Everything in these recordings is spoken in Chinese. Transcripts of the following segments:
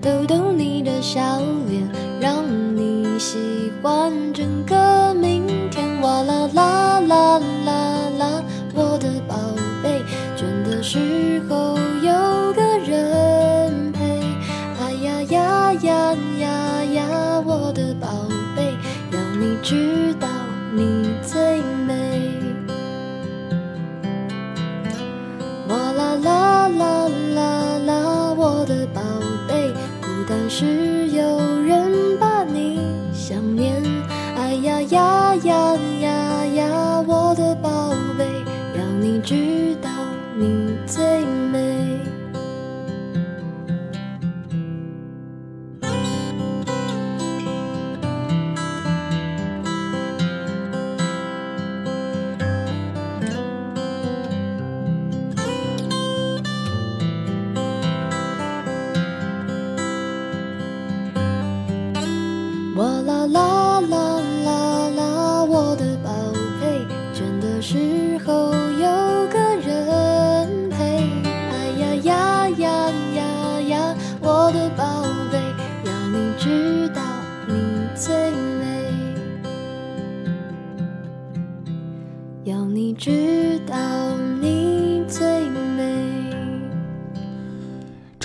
逗逗你的笑脸让你喜欢整个明天哇啦啦啦啦啦我的宝贝倦的时候有个人陪。哎呀呀呀呀呀我的宝贝要你知道你最美。哇啦啦啦啦啦我的宝是有人把你想念，哎呀呀呀呀呀，我的宝贝要你知道。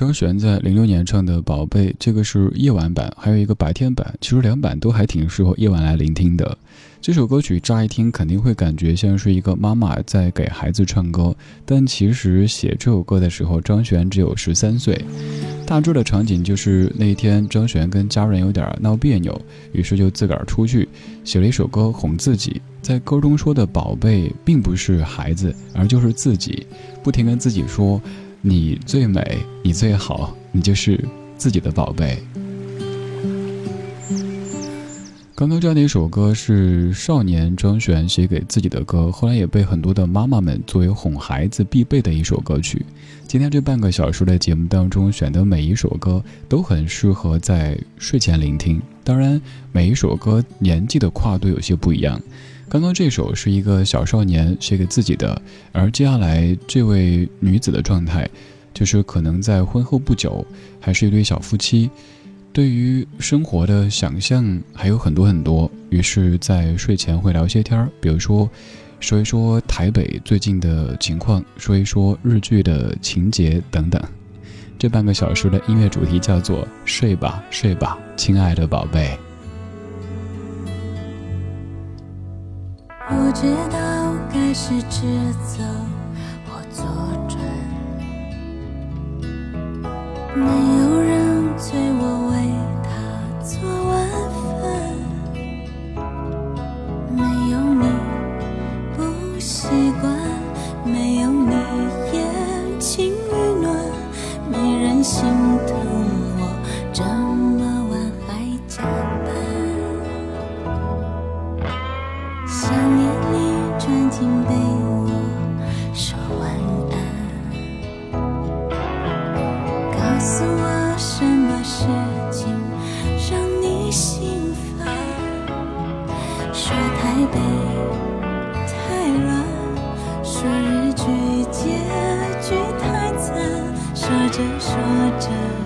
张悬在零六年唱的《宝贝》，这个是夜晚版，还有一个白天版。其实两版都还挺适合夜晚来聆听的。这首歌曲乍一听肯定会感觉像是一个妈妈在给孩子唱歌，但其实写这首歌的时候，张悬只有十三岁。大致的场景就是那一天，张悬跟家人有点闹别扭，于是就自个儿出去写了一首歌哄自己。在歌中说的“宝贝”并不是孩子，而就是自己，不停跟自己说。你最美，你最好，你就是自己的宝贝。刚刚这样的一首歌是少年张悬写给自己的歌，后来也被很多的妈妈们作为哄孩子必备的一首歌曲。今天这半个小时的节目当中选的每一首歌都很适合在睡前聆听，当然每一首歌年纪的跨度有些不一样。刚刚这首是一个小少年写给自己的，而接下来这位女子的状态，就是可能在婚后不久，还是一对小夫妻，对于生活的想象还有很多很多，于是，在睡前会聊些天儿，比如说，说一说台北最近的情况，说一说日剧的情节等等。这半个小时的音乐主题叫做“睡吧，睡吧，亲爱的宝贝”。不知道该是直走或左转，没有着说着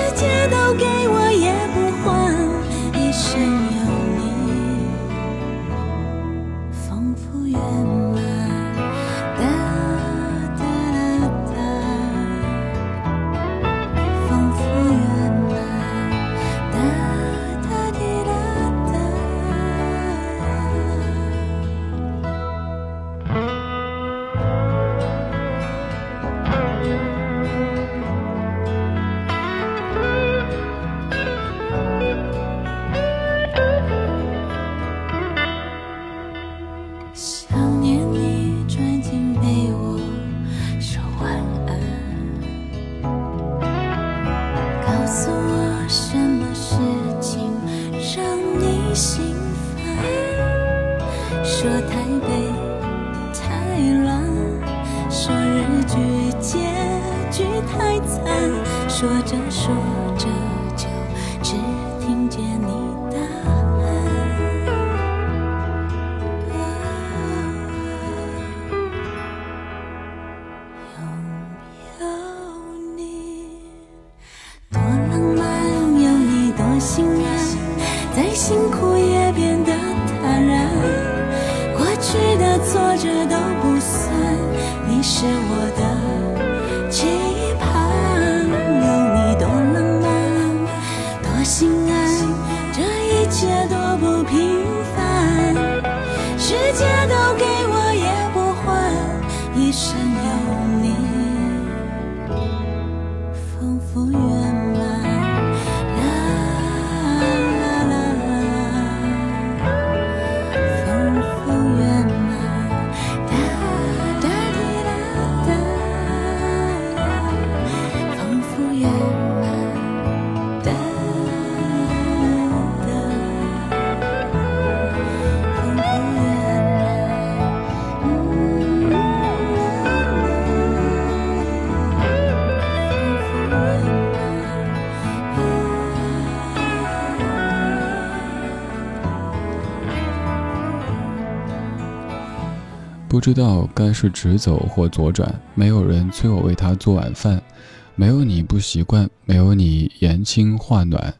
世界都给告诉我什么事情让你心烦？说台北太乱，说日剧结局太惨，说着说不知道该是直走或左转，没有人催我为他做晚饭，没有你不习惯，没有你言轻话暖，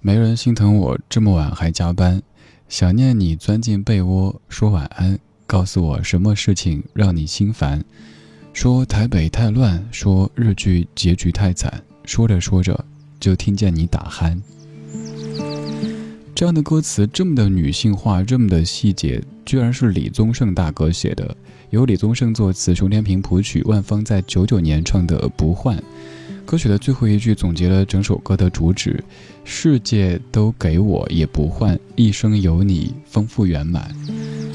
没人心疼我这么晚还加班，想念你钻进被窝说晚安，告诉我什么事情让你心烦，说台北太乱，说日剧结局太惨，说着说着就听见你打鼾。这样的歌词这么的女性化，这么的细节，居然是李宗盛大哥写的，由李宗盛作词，熊天平谱曲，万芳在九九年唱的《不换》。歌曲的最后一句总结了整首歌的主旨：世界都给我也不换，一生有你，丰富圆满。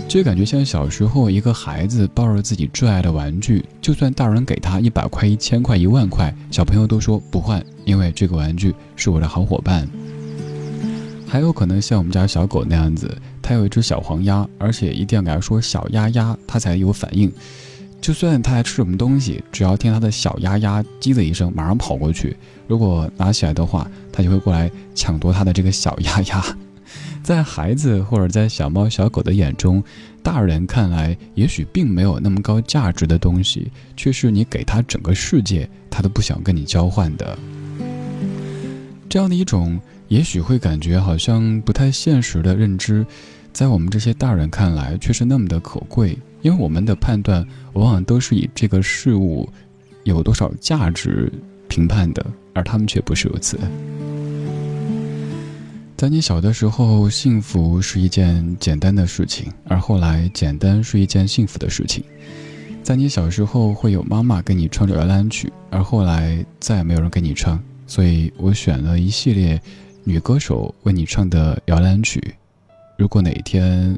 就感觉像小时候一个孩子抱着自己最爱的玩具，就算大人给他一百块、一千块、一万块，小朋友都说不换，因为这个玩具是我的好伙伴。还有可能像我们家小狗那样子，它有一只小黄鸭，而且一定要给它说小鸭鸭，它才有反应。就算它在吃什么东西，只要听它的小鸭鸭叽的一声，马上跑过去。如果拿起来的话，它就会过来抢夺它的这个小鸭鸭。在孩子或者在小猫小狗的眼中，大人看来也许并没有那么高价值的东西，却是你给他整个世界，他都不想跟你交换的。这样的一种也许会感觉好像不太现实的认知，在我们这些大人看来却是那么的可贵，因为我们的判断往往都是以这个事物有多少价值评判的，而他们却不是如此。在你小的时候，幸福是一件简单的事情，而后来简单是一件幸福的事情。在你小时候，会有妈妈给你唱着摇篮曲，而后来再也没有人给你唱，所以我选了一系列女歌手为你唱的摇篮曲。如果哪一天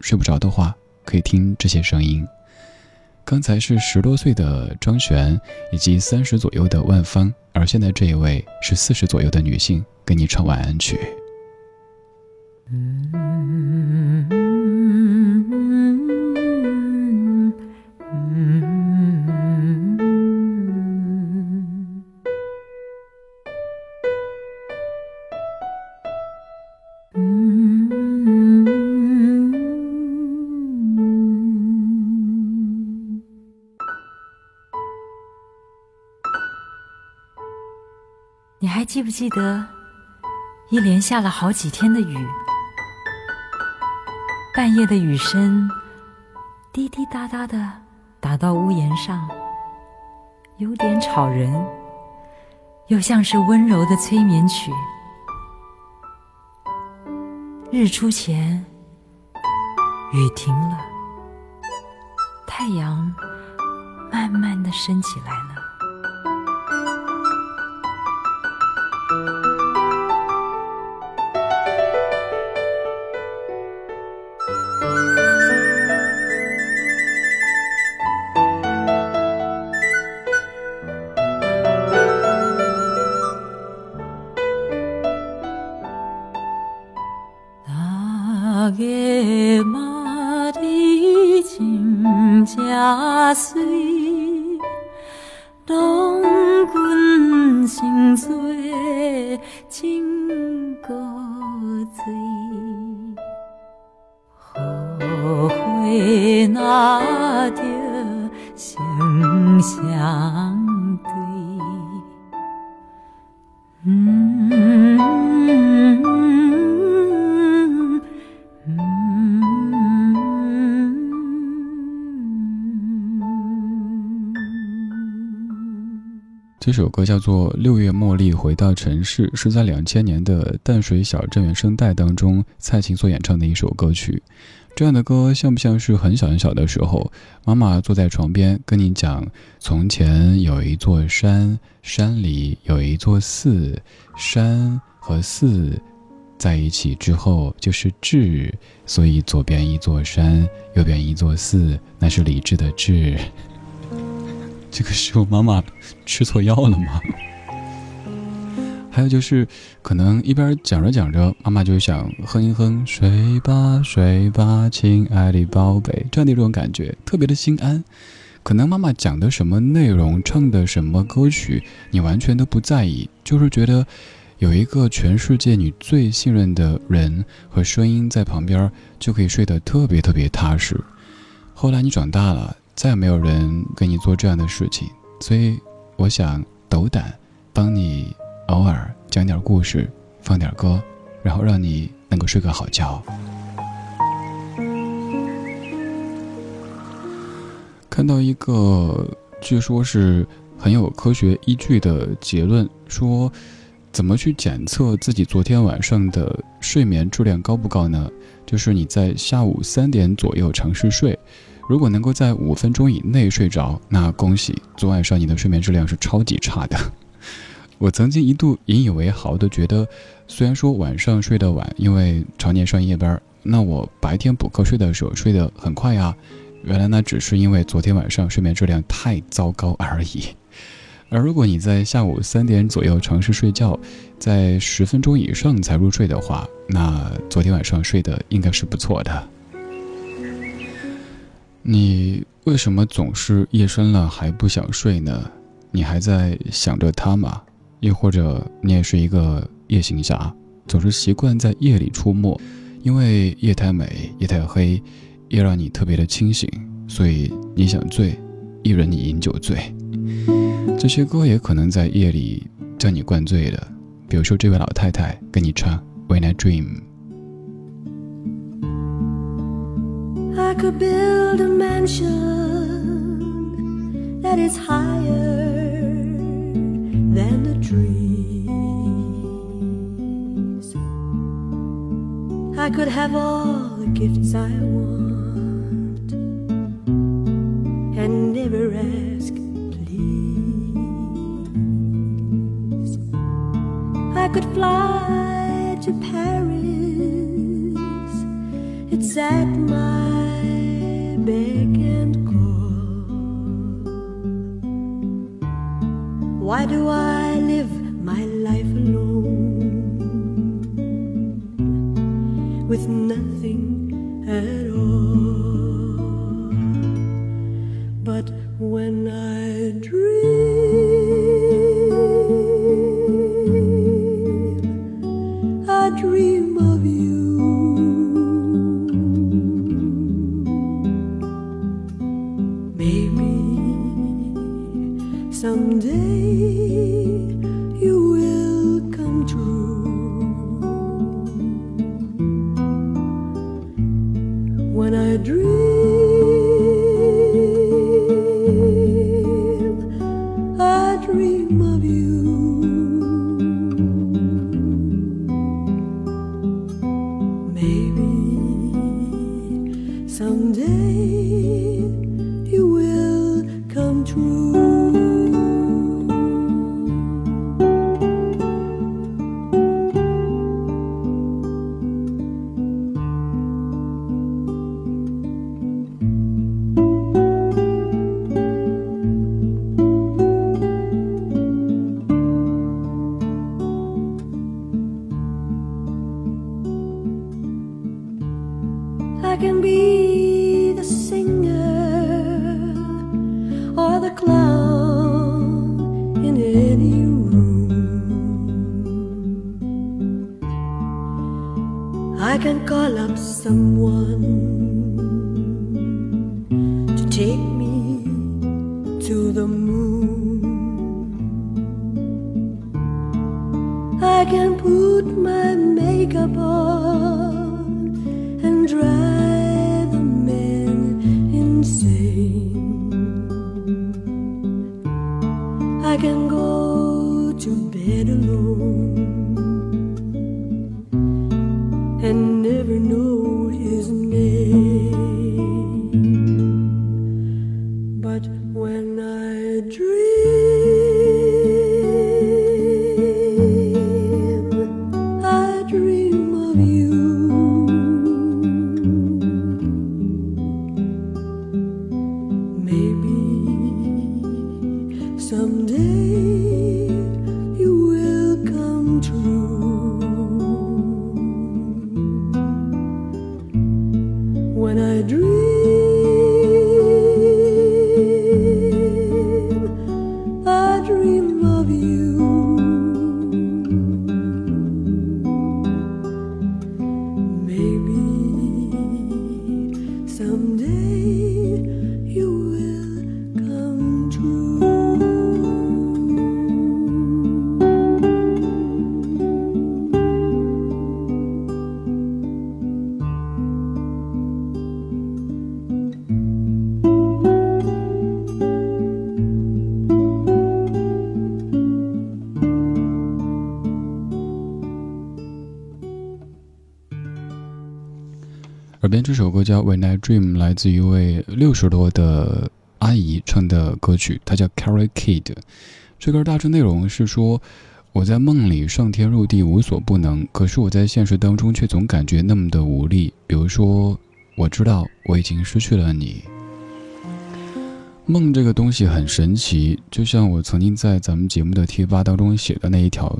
睡不着的话，可以听这些声音。刚才是十多岁的张悬，以及三十左右的万芳，而现在这一位是四十左右的女性，给你唱晚安曲。嗯不记得，一连下了好几天的雨，半夜的雨声滴滴答答的打到屋檐上，有点吵人，又像是温柔的催眠曲。日出前，雨停了，太阳慢慢的升起来了。月马的金家岁，当君心醉，今个醉。后悔那点想象。这首歌叫做《六月茉莉回到城市》，是在两千年的淡水小镇原声带当中，蔡琴所演唱的一首歌曲。这样的歌像不像是很小很小的时候，妈妈坐在床边跟你讲：从前有一座山，山里有一座寺，山和寺在一起之后就是智，所以左边一座山，右边一座寺，那是理智的智。这个是我妈妈吃错药了吗？还有就是，可能一边讲着讲着，妈妈就想哼一哼“睡吧，睡吧，亲爱的宝贝”这样的一种感觉，特别的心安。可能妈妈讲的什么内容，唱的什么歌曲，你完全都不在意，就是觉得有一个全世界你最信任的人和声音在旁边，就可以睡得特别特别踏实。后来你长大了。再也没有人跟你做这样的事情，所以我想斗胆帮你偶尔讲点故事，放点歌，然后让你能够睡个好觉。看到一个据说是很有科学依据的结论，说怎么去检测自己昨天晚上的睡眠质量高不高呢？就是你在下午三点左右尝试睡。如果能够在五分钟以内睡着，那恭喜，昨晚上你的睡眠质量是超级差的。我曾经一度引以为豪的觉得，虽然说晚上睡得晚，因为常年上夜班，那我白天补课睡的时候睡得很快呀。原来那只是因为昨天晚上睡眠质量太糟糕而已。而如果你在下午三点左右尝试睡觉，在十分钟以上才入睡的话，那昨天晚上睡得应该是不错的。你为什么总是夜深了还不想睡呢？你还在想着他吗？又或者你也是一个夜行侠，总是习惯在夜里出没，因为夜太美，夜太黑，夜让你特别的清醒，所以你想醉，一人你饮酒醉。这些歌也可能在夜里将你灌醉的，比如说这位老太太跟你唱《When I Dream》。Could build a mansion that is higher than the trees. I could have all the gifts I want and never ask, please. I could fly to Paris. It's at do I can be the singer or the clown in any room. I can call up someone never know his name. But when I dream, 这首歌叫《When I Dream》，来自一位六十多的阿姨唱的歌曲，她叫 Carrie Kid。这歌大致内容是说，我在梦里上天入地无所不能，可是我在现实当中却总感觉那么的无力。比如说，我知道我已经失去了你。梦这个东西很神奇，就像我曾经在咱们节目的贴吧当中写的那一条，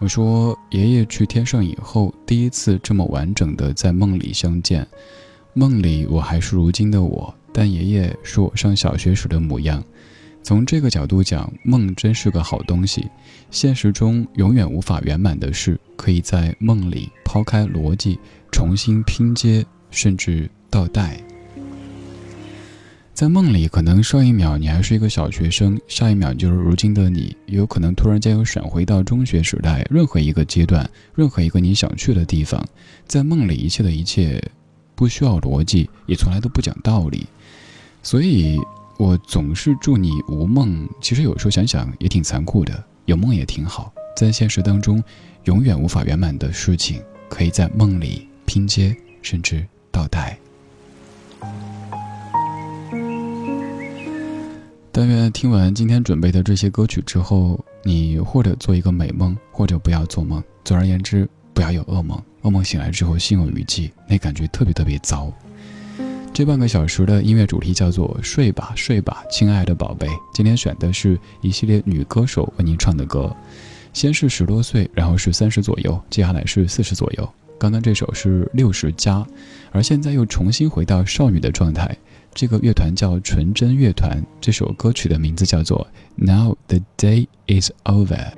我说爷爷去天上以后，第一次这么完整的在梦里相见。梦里我还是如今的我，但爷爷是我上小学时的模样。从这个角度讲，梦真是个好东西。现实中永远无法圆满的事，可以在梦里抛开逻辑，重新拼接，甚至倒带。在梦里，可能上一秒你还是一个小学生，下一秒就是如今的你，也有可能突然间又闪回到中学时代，任何一个阶段，任何一个你想去的地方，在梦里一切的一切，不需要逻辑，也从来都不讲道理，所以我总是祝你无梦。其实有时候想想也挺残酷的，有梦也挺好，在现实当中，永远无法圆满的事情，可以在梦里拼接，甚至倒带。但愿听完今天准备的这些歌曲之后，你或者做一个美梦，或者不要做梦。总而言之，不要有噩梦。噩梦醒来之后心有余悸，那感觉特别特别糟。这半个小时的音乐主题叫做“睡吧，睡吧，亲爱的宝贝”。今天选的是一系列女歌手为您唱的歌，先是十多岁，然后是三十左右，接下来是四十左右。刚刚这首是六十加，而现在又重新回到少女的状态。这个乐团叫纯真乐团，这首歌曲的名字叫做《Now the Day Is Over》。